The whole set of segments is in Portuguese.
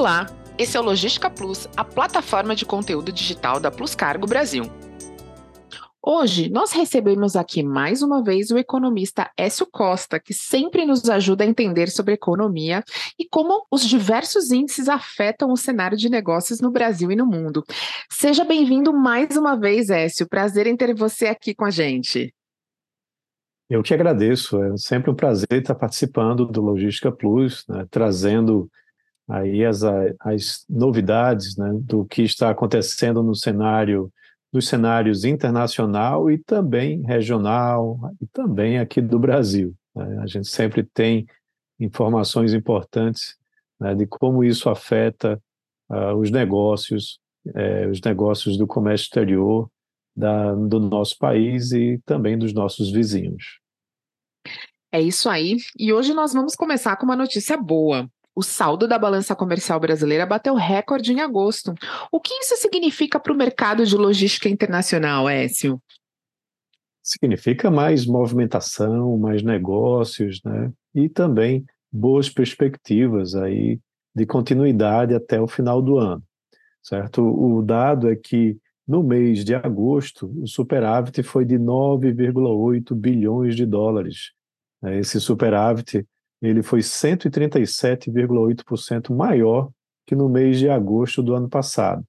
Olá, esse é o Logística Plus, a plataforma de conteúdo digital da Plus Cargo Brasil. Hoje, nós recebemos aqui mais uma vez o economista Écio Costa, que sempre nos ajuda a entender sobre economia e como os diversos índices afetam o cenário de negócios no Brasil e no mundo. Seja bem-vindo mais uma vez, Écio. Prazer em ter você aqui com a gente. Eu que agradeço. É sempre um prazer estar participando do Logística Plus, né, trazendo aí as, as novidades né, do que está acontecendo no cenário dos cenários internacional e também regional e também aqui do Brasil. Né? A gente sempre tem informações importantes né, de como isso afeta uh, os negócios, eh, os negócios do comércio exterior da, do nosso país e também dos nossos vizinhos. É isso aí. E hoje nós vamos começar com uma notícia boa. O saldo da balança comercial brasileira bateu recorde em agosto. O que isso significa para o mercado de logística internacional, Écio? Significa mais movimentação, mais negócios, né? E também boas perspectivas aí de continuidade até o final do ano, certo? O dado é que no mês de agosto o superávit foi de 9,8 bilhões de dólares. Esse superávit ele foi 137,8% maior que no mês de agosto do ano passado.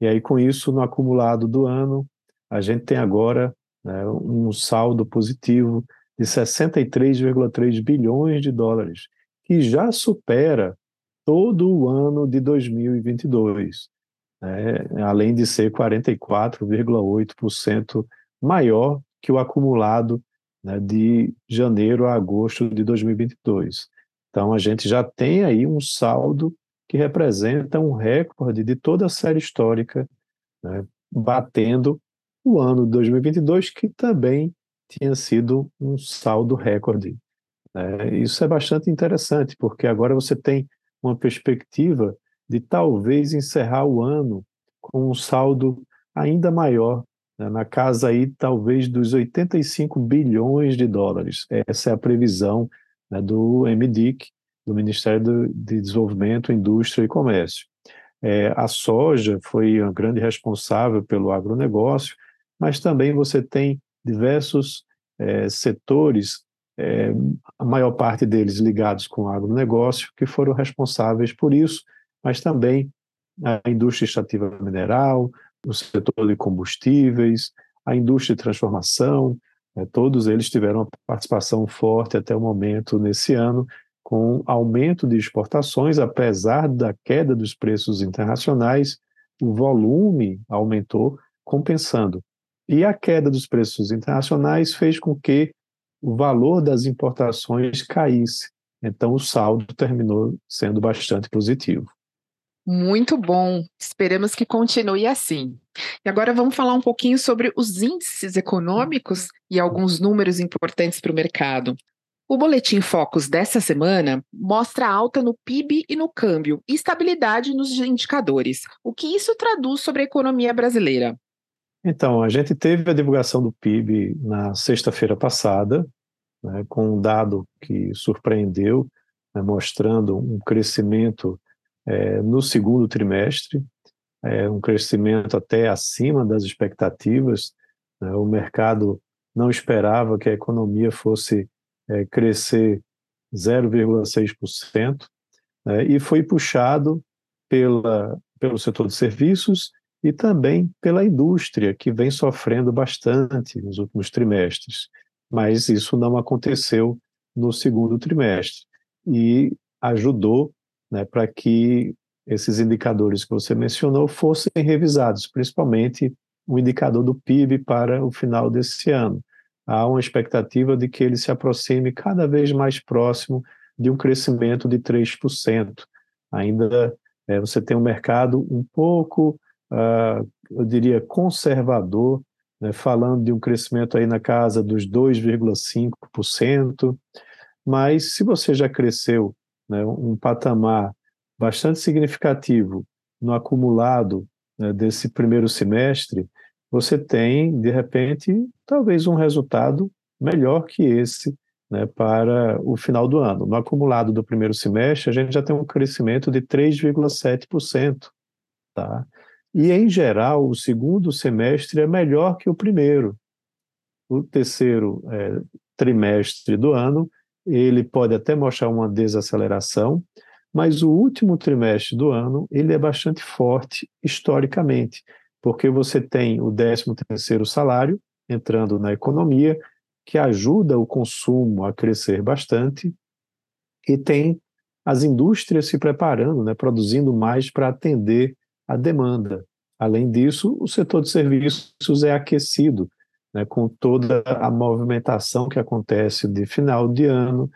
E aí, com isso, no acumulado do ano, a gente tem agora né, um saldo positivo de 63,3 bilhões de dólares, que já supera todo o ano de 2022, né, além de ser 44,8% maior que o acumulado né, de janeiro a agosto de 2022. Então, a gente já tem aí um saldo que representa um recorde de toda a série histórica, né, batendo o ano de 2022, que também tinha sido um saldo recorde. É, isso é bastante interessante, porque agora você tem uma perspectiva de talvez encerrar o ano com um saldo ainda maior né, na casa aí talvez dos 85 bilhões de dólares. Essa é a previsão né, do MDIC, do Ministério de Desenvolvimento, Indústria e Comércio. É, a soja foi a grande responsável pelo agronegócio, mas também você tem diversos é, setores, é, a maior parte deles ligados com o agronegócio, que foram responsáveis por isso, mas também a indústria extrativa mineral, o setor de combustíveis, a indústria de transformação, né, todos eles tiveram uma participação forte até o momento nesse ano, com aumento de exportações, apesar da queda dos preços internacionais, o volume aumentou, compensando. E a queda dos preços internacionais fez com que o valor das importações caísse. Então, o saldo terminou sendo bastante positivo. Muito bom. Esperamos que continue assim. E agora vamos falar um pouquinho sobre os índices econômicos e alguns números importantes para o mercado. O boletim Focus dessa semana mostra alta no PIB e no câmbio e estabilidade nos indicadores. O que isso traduz sobre a economia brasileira? Então, a gente teve a divulgação do PIB na sexta-feira passada, né, com um dado que surpreendeu, né, mostrando um crescimento é, no segundo trimestre, é, um crescimento até acima das expectativas. Né? O mercado não esperava que a economia fosse é, crescer 0,6%, né? e foi puxado pela, pelo setor de serviços e também pela indústria, que vem sofrendo bastante nos últimos trimestres. Mas isso não aconteceu no segundo trimestre e ajudou né, para que esses indicadores que você mencionou fossem revisados, principalmente o indicador do PIB para o final desse ano. Há uma expectativa de que ele se aproxime cada vez mais próximo de um crescimento de 3%. Ainda é, você tem um mercado um pouco, uh, eu diria, conservador, né, falando de um crescimento aí na casa dos 2,5%, mas se você já cresceu né, um patamar bastante significativo no acumulado né, desse primeiro semestre, você tem, de repente, talvez um resultado melhor que esse né, para o final do ano. No acumulado do primeiro semestre, a gente já tem um crescimento de 3,7%. Tá? E, em geral, o segundo semestre é melhor que o primeiro. O terceiro é, trimestre do ano, ele pode até mostrar uma desaceleração, mas o último trimestre do ano, ele é bastante forte historicamente, porque você tem o 13º salário entrando na economia, que ajuda o consumo a crescer bastante, e tem as indústrias se preparando, né, produzindo mais para atender a demanda. Além disso, o setor de serviços é aquecido, né, com toda a movimentação que acontece de final de ano,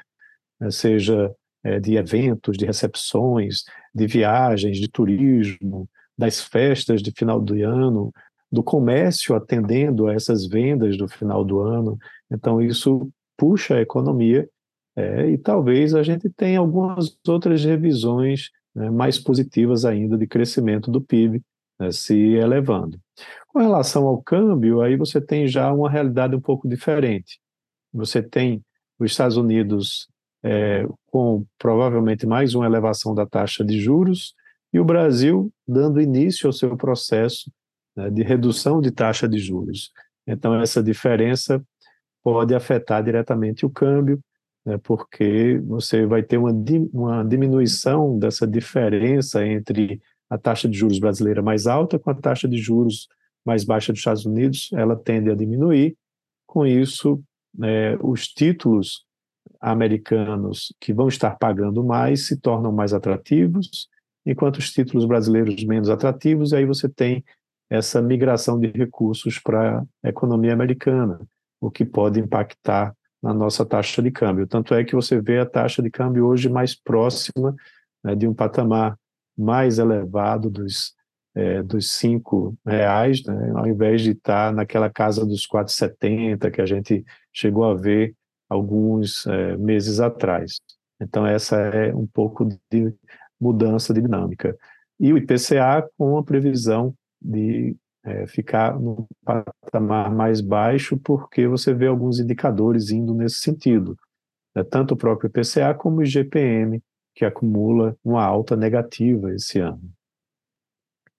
né, seja é, de eventos, de recepções, de viagens, de turismo, das festas de final do ano, do comércio atendendo a essas vendas do final do ano. Então, isso puxa a economia é, e talvez a gente tenha algumas outras revisões né, mais positivas ainda de crescimento do PIB né, se elevando. Com relação ao câmbio, aí você tem já uma realidade um pouco diferente. Você tem os Estados Unidos é, com provavelmente mais uma elevação da taxa de juros e o Brasil dando início ao seu processo né, de redução de taxa de juros. Então, essa diferença pode afetar diretamente o câmbio, né, porque você vai ter uma, uma diminuição dessa diferença entre a taxa de juros brasileira mais alta com a taxa de juros mais baixa dos Estados Unidos, ela tende a diminuir. Com isso, né, os títulos americanos que vão estar pagando mais se tornam mais atrativos, enquanto os títulos brasileiros menos atrativos, aí você tem essa migração de recursos para a economia americana, o que pode impactar na nossa taxa de câmbio. Tanto é que você vê a taxa de câmbio hoje mais próxima né, de um patamar mais elevado dos, é, dos cinco reais, né, ao invés de estar naquela casa dos 4,70 que a gente chegou a ver alguns é, meses atrás. Então essa é um pouco de mudança de dinâmica. E o IPCA com a previsão de é, ficar no patamar mais baixo, porque você vê alguns indicadores indo nesse sentido. Né? Tanto o próprio IPCA como o IGPM, que acumula uma alta negativa esse ano.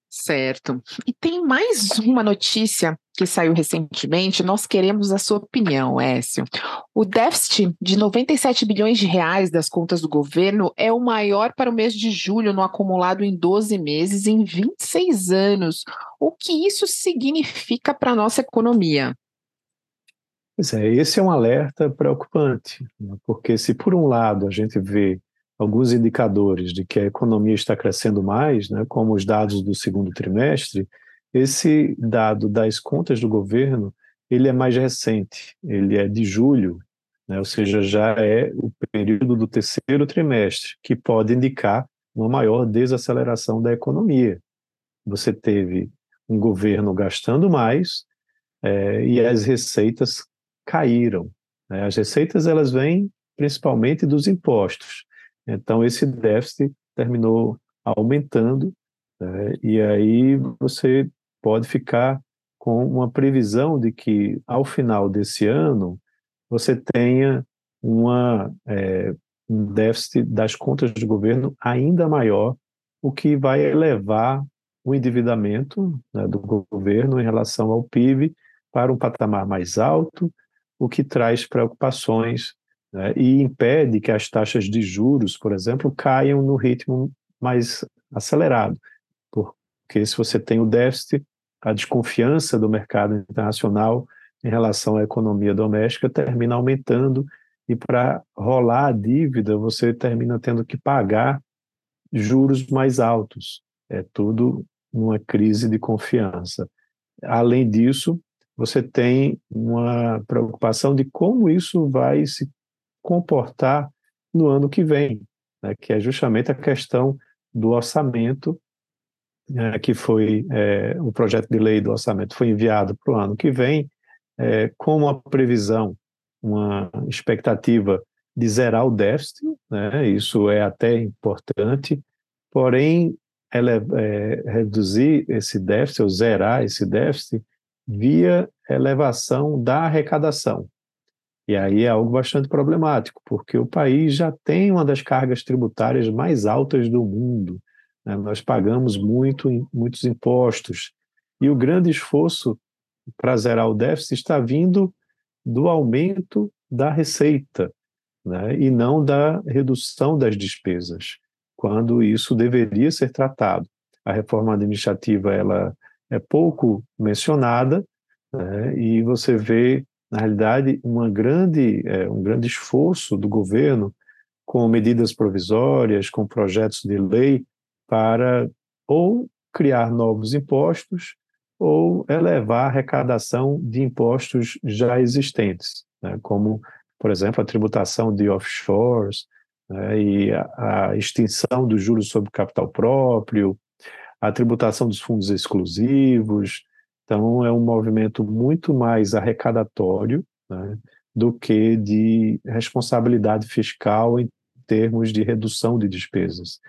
Certo. E tem mais uma notícia que saiu recentemente. Nós queremos a sua opinião, Écio. O déficit de 97 bilhões de reais das contas do governo é o maior para o mês de julho, no acumulado em 12 meses, em 26 anos. O que isso significa para a nossa economia? Pois é, esse é um alerta preocupante, né? porque se por um lado a gente vê alguns indicadores de que a economia está crescendo mais, né, como os dados do segundo trimestre, esse dado das contas do governo ele é mais recente, ele é de julho, né, ou seja, já é o período do terceiro trimestre, que pode indicar uma maior desaceleração da economia. Você teve um governo gastando mais é, e as receitas caíram. Né? As receitas elas vêm principalmente dos impostos. Então, esse déficit terminou aumentando, né, e aí você pode ficar com uma previsão de que, ao final desse ano, você tenha uma, é, um déficit das contas do governo ainda maior, o que vai elevar o endividamento né, do governo em relação ao PIB para um patamar mais alto, o que traz preocupações né, e impede que as taxas de juros, por exemplo, caiam no ritmo mais acelerado, porque se você tem o déficit, a desconfiança do mercado internacional em relação à economia doméstica termina aumentando e para rolar a dívida você termina tendo que pagar juros mais altos. É tudo uma crise de confiança. Além disso, você tem uma preocupação de como isso vai se comportar no ano que vem, né, que é justamente a questão do orçamento, é, que foi é, o projeto de lei do orçamento foi enviado para o ano que vem, é, com uma previsão, uma expectativa de zerar o déficit, né, isso é até importante, porém ele, é, reduzir esse déficit, ou zerar esse déficit, via elevação da arrecadação. E aí é algo bastante problemático, porque o país já tem uma das cargas tributárias mais altas do mundo. Né? Nós pagamos muito, muitos impostos. E o grande esforço para zerar o déficit está vindo do aumento da receita, né? e não da redução das despesas, quando isso deveria ser tratado. A reforma administrativa ela é pouco mencionada, né? e você vê, na realidade, uma grande, é, um grande esforço do governo com medidas provisórias, com projetos de lei, para ou criar novos impostos ou elevar a arrecadação de impostos já existentes, né? como, por exemplo, a tributação de offshores né? e a, a extinção dos juros sobre capital próprio, a tributação dos fundos exclusivos. Então, é um movimento muito mais arrecadatório né? do que de responsabilidade fiscal em termos de redução de despesas.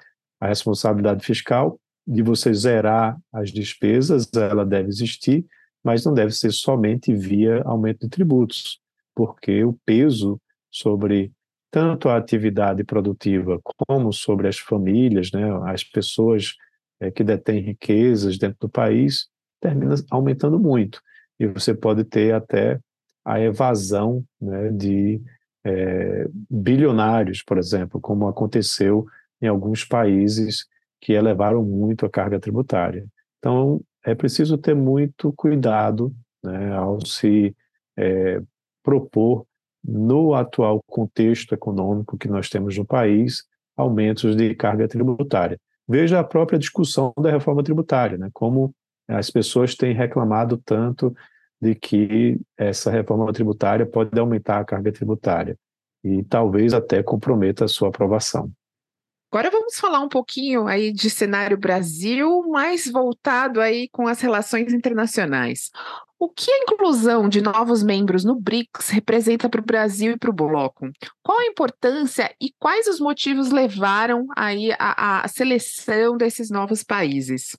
A responsabilidade fiscal de você zerar as despesas, ela deve existir, mas não deve ser somente via aumento de tributos, porque o peso sobre tanto a atividade produtiva como sobre as famílias, né, as pessoas é, que detêm riquezas dentro do país, termina aumentando muito. E você pode ter até a evasão né, de é, bilionários, por exemplo, como aconteceu em alguns países que elevaram muito a carga tributária. Então, é preciso ter muito cuidado né, ao se é, propor, no atual contexto econômico que nós temos no país, aumentos de carga tributária. Veja a própria discussão da reforma tributária, né, como as pessoas têm reclamado tanto de que essa reforma tributária pode aumentar a carga tributária e talvez até comprometa a sua aprovação. Agora vamos falar um pouquinho aí de cenário Brasil, mais voltado aí com as relações internacionais. O que a inclusão de novos membros no BRICS representa para o Brasil e para o bloco? Qual a importância e quais os motivos levaram aí a, a seleção desses novos países?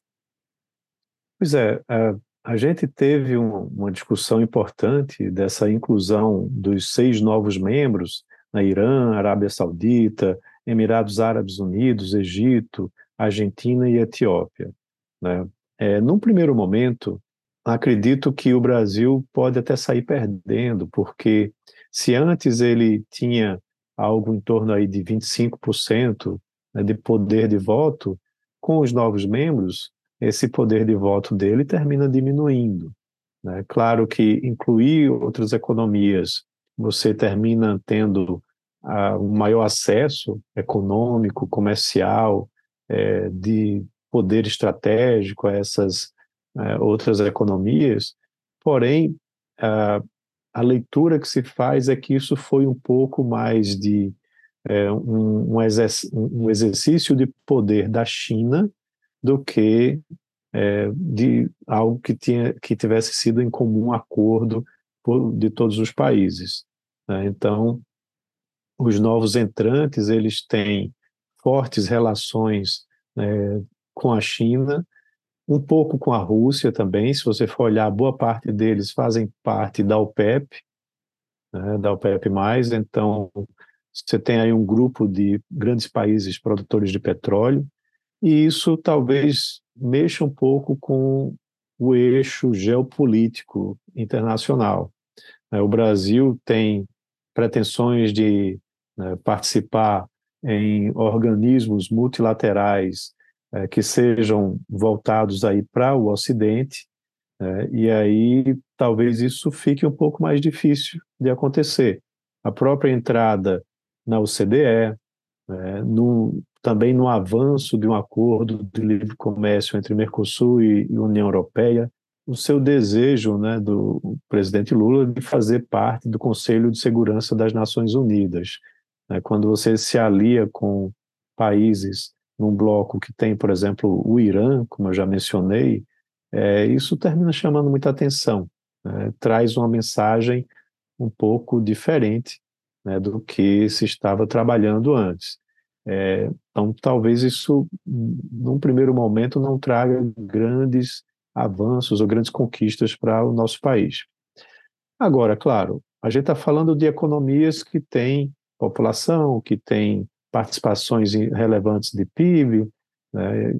Pois é, a, a gente teve um, uma discussão importante dessa inclusão dos seis novos membros na Irã, Arábia Saudita, Emirados Árabes Unidos, Egito, Argentina e Etiópia. Né? É, num primeiro momento, acredito que o Brasil pode até sair perdendo, porque se antes ele tinha algo em torno aí de 25% né, de poder de voto, com os novos membros, esse poder de voto dele termina diminuindo. Né? Claro que incluir outras economias, você termina tendo um maior acesso econômico, comercial, é, de poder estratégico a essas é, outras economias, porém, a, a, leitura que se faz é que isso foi um pouco mais de é, um, um, exerc um, exercício de poder da China do que é, de algo que, tinha, que tivesse sido em comum acordo por, de todos os países. Né? Então, os novos entrantes eles têm fortes relações né, com a China, um pouco com a Rússia também. Se você for olhar, boa parte deles fazem parte da OPEP, né, da OPEP+. Então, você tem aí um grupo de grandes países produtores de petróleo, e isso talvez mexa um pouco com o eixo geopolítico internacional. O Brasil tem pretensões de né, participar em organismos multilaterais é, que sejam voltados aí para o Ocidente, é, e aí talvez isso fique um pouco mais difícil de acontecer. A própria entrada na OCDE, né, no, também no avanço de um acordo de livre comércio entre Mercosul e, União Europeia, o seu desejo né, do presidente Lula de fazer parte do Conselho de Segurança das Nações Unidas. Né? Quando você se alia com países num bloco que tem, por exemplo, o Irã, como eu já mencionei, é, isso termina chamando muita atenção, né? traz uma mensagem um pouco diferente né, do que se estava trabalhando antes. É, então, talvez isso, num primeiro momento, não traga grandes avanços ou grandes conquistas para o nosso país. Agora, claro, a gente está falando de economias que têm população, que têm participações relevantes de PIB. Né?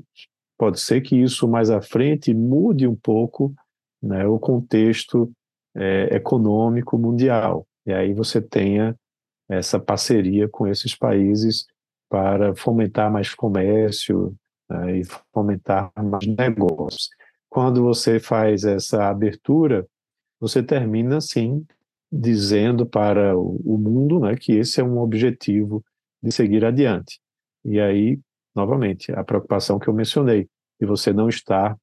Pode ser que isso mais à frente mude um pouco né, o contexto é, econômico mundial. E aí você tenha essa parceria com esses países para fomentar mais comércio né, e fomentar mais negócios. Quando você faz essa abertura, você termina, sim, dizendo para o mundo né, que esse é um objetivo de seguir adiante. E aí, novamente, a preocupação que eu mencionei, de você não estar,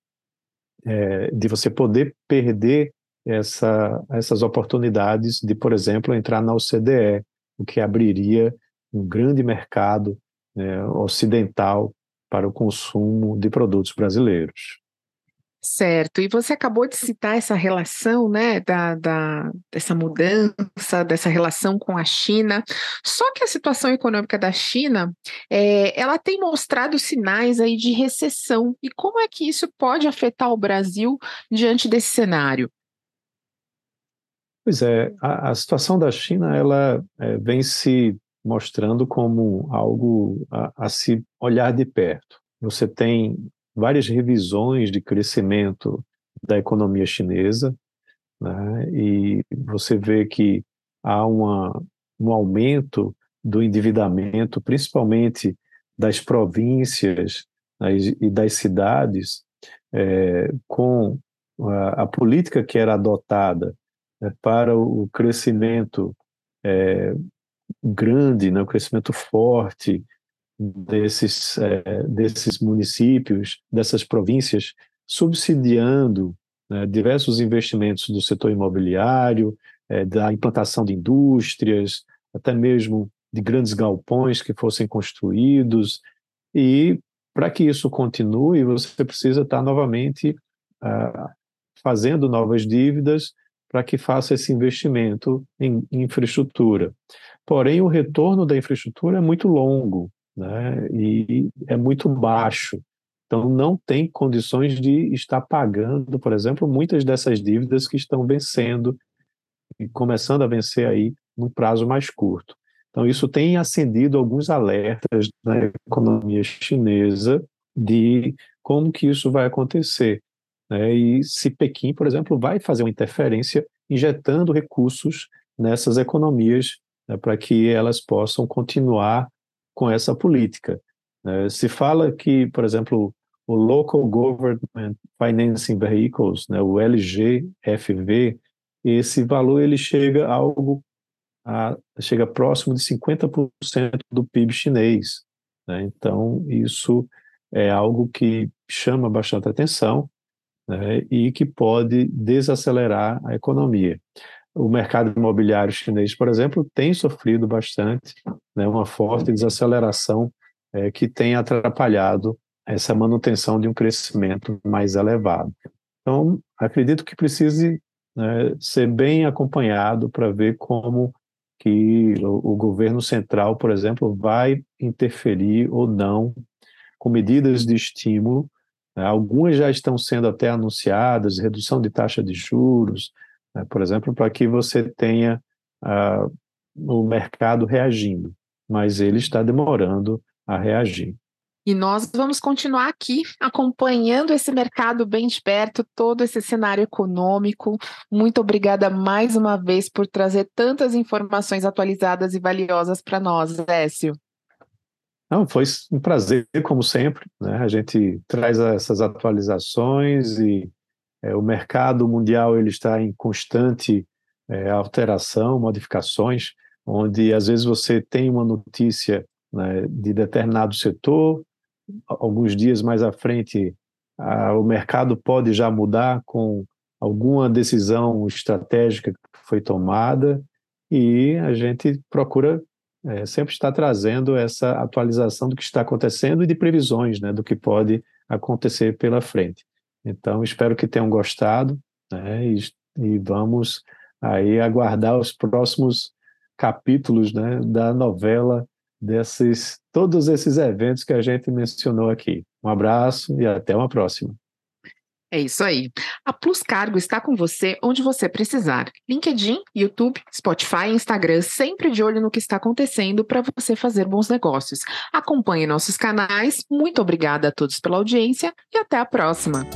é, de você poder perder essa, essas oportunidades de, por exemplo, entrar na OCDE, o que abriria um grande mercado né, ocidental para o consumo de produtos brasileiros. Certo, e você acabou de citar essa relação, né, da, da, dessa mudança, dessa relação com a China. Só que a situação econômica da China, é, ela tem mostrado sinais aí de recessão. E como é que isso pode afetar o Brasil diante desse cenário? Pois é, a, a situação da China, ela é, vem se mostrando como algo a, a se olhar de perto. Você tem várias revisões de crescimento da economia chinesa, né? e você vê que há uma, um aumento do endividamento, principalmente das províncias né, e das cidades, é, com a, a, política que era adotada né, para o crescimento é, grande, né, o crescimento forte desses, é, desses municípios, dessas províncias, subsidiando né, diversos investimentos do setor imobiliário, é, da implantação de indústrias, até mesmo de grandes galpões que fossem construídos. E para que isso continue, você precisa estar novamente ah, fazendo novas dívidas para que faça esse investimento em, infraestrutura. Porém, o retorno da infraestrutura é muito longo né? e é muito baixo. Então, não tem condições de estar pagando, por exemplo, muitas dessas dívidas que estão vencendo e começando a vencer aí num prazo mais curto. Então, isso tem acendido alguns alertas na economia chinesa de como que isso vai acontecer. Né? E se Pequim, por exemplo, vai fazer uma interferência injetando recursos nessas economias né, para que elas possam continuar com essa política. Né? Se fala que, por exemplo, o Local Government Financing Vehicles, né, o LGFV, esse valor ele chega a algo a, chega próximo de 50% do PIB chinês. Né? Então, isso é algo que chama bastante atenção né? e que pode desacelerar a economia o mercado imobiliário chinês, por exemplo, tem sofrido bastante, né, uma forte desaceleração é, que tem atrapalhado essa manutenção de um crescimento mais elevado. Então, acredito que precise né, ser bem acompanhado para ver como que o, o governo central, por exemplo, vai interferir ou não com medidas de estímulo. Né, algumas já estão sendo até anunciadas, redução de taxa de juros, né? por exemplo, para que você tenha uh, o mercado reagindo, mas ele está demorando a reagir. E nós vamos continuar aqui acompanhando esse mercado bem de perto, todo esse cenário econômico. Muito obrigada mais uma vez por trazer tantas informações atualizadas e valiosas para nós, Écio. Não, foi um prazer, como sempre. Né? A gente traz essas atualizações e é, o mercado mundial ele está em constante é, alteração, modificações, onde às vezes você tem uma notícia né, de determinado setor, alguns dias mais à frente a, o mercado pode já mudar com alguma decisão estratégica que foi tomada e a gente procura é, sempre estar trazendo essa atualização do que está acontecendo e de previsões né, do que pode acontecer pela frente. Então, espero que tenham gostado né, e, e, vamos aí aguardar os próximos capítulos né, da novela desses todos esses eventos que a gente mencionou aqui. Um abraço e até uma próxima. É isso aí. A Plus Cargo está com você onde você precisar. LinkedIn, YouTube, Spotify, Instagram, sempre de olho no que está acontecendo para você fazer bons negócios. Acompanhe nossos canais. Muito obrigada a todos pela audiência e até a próxima.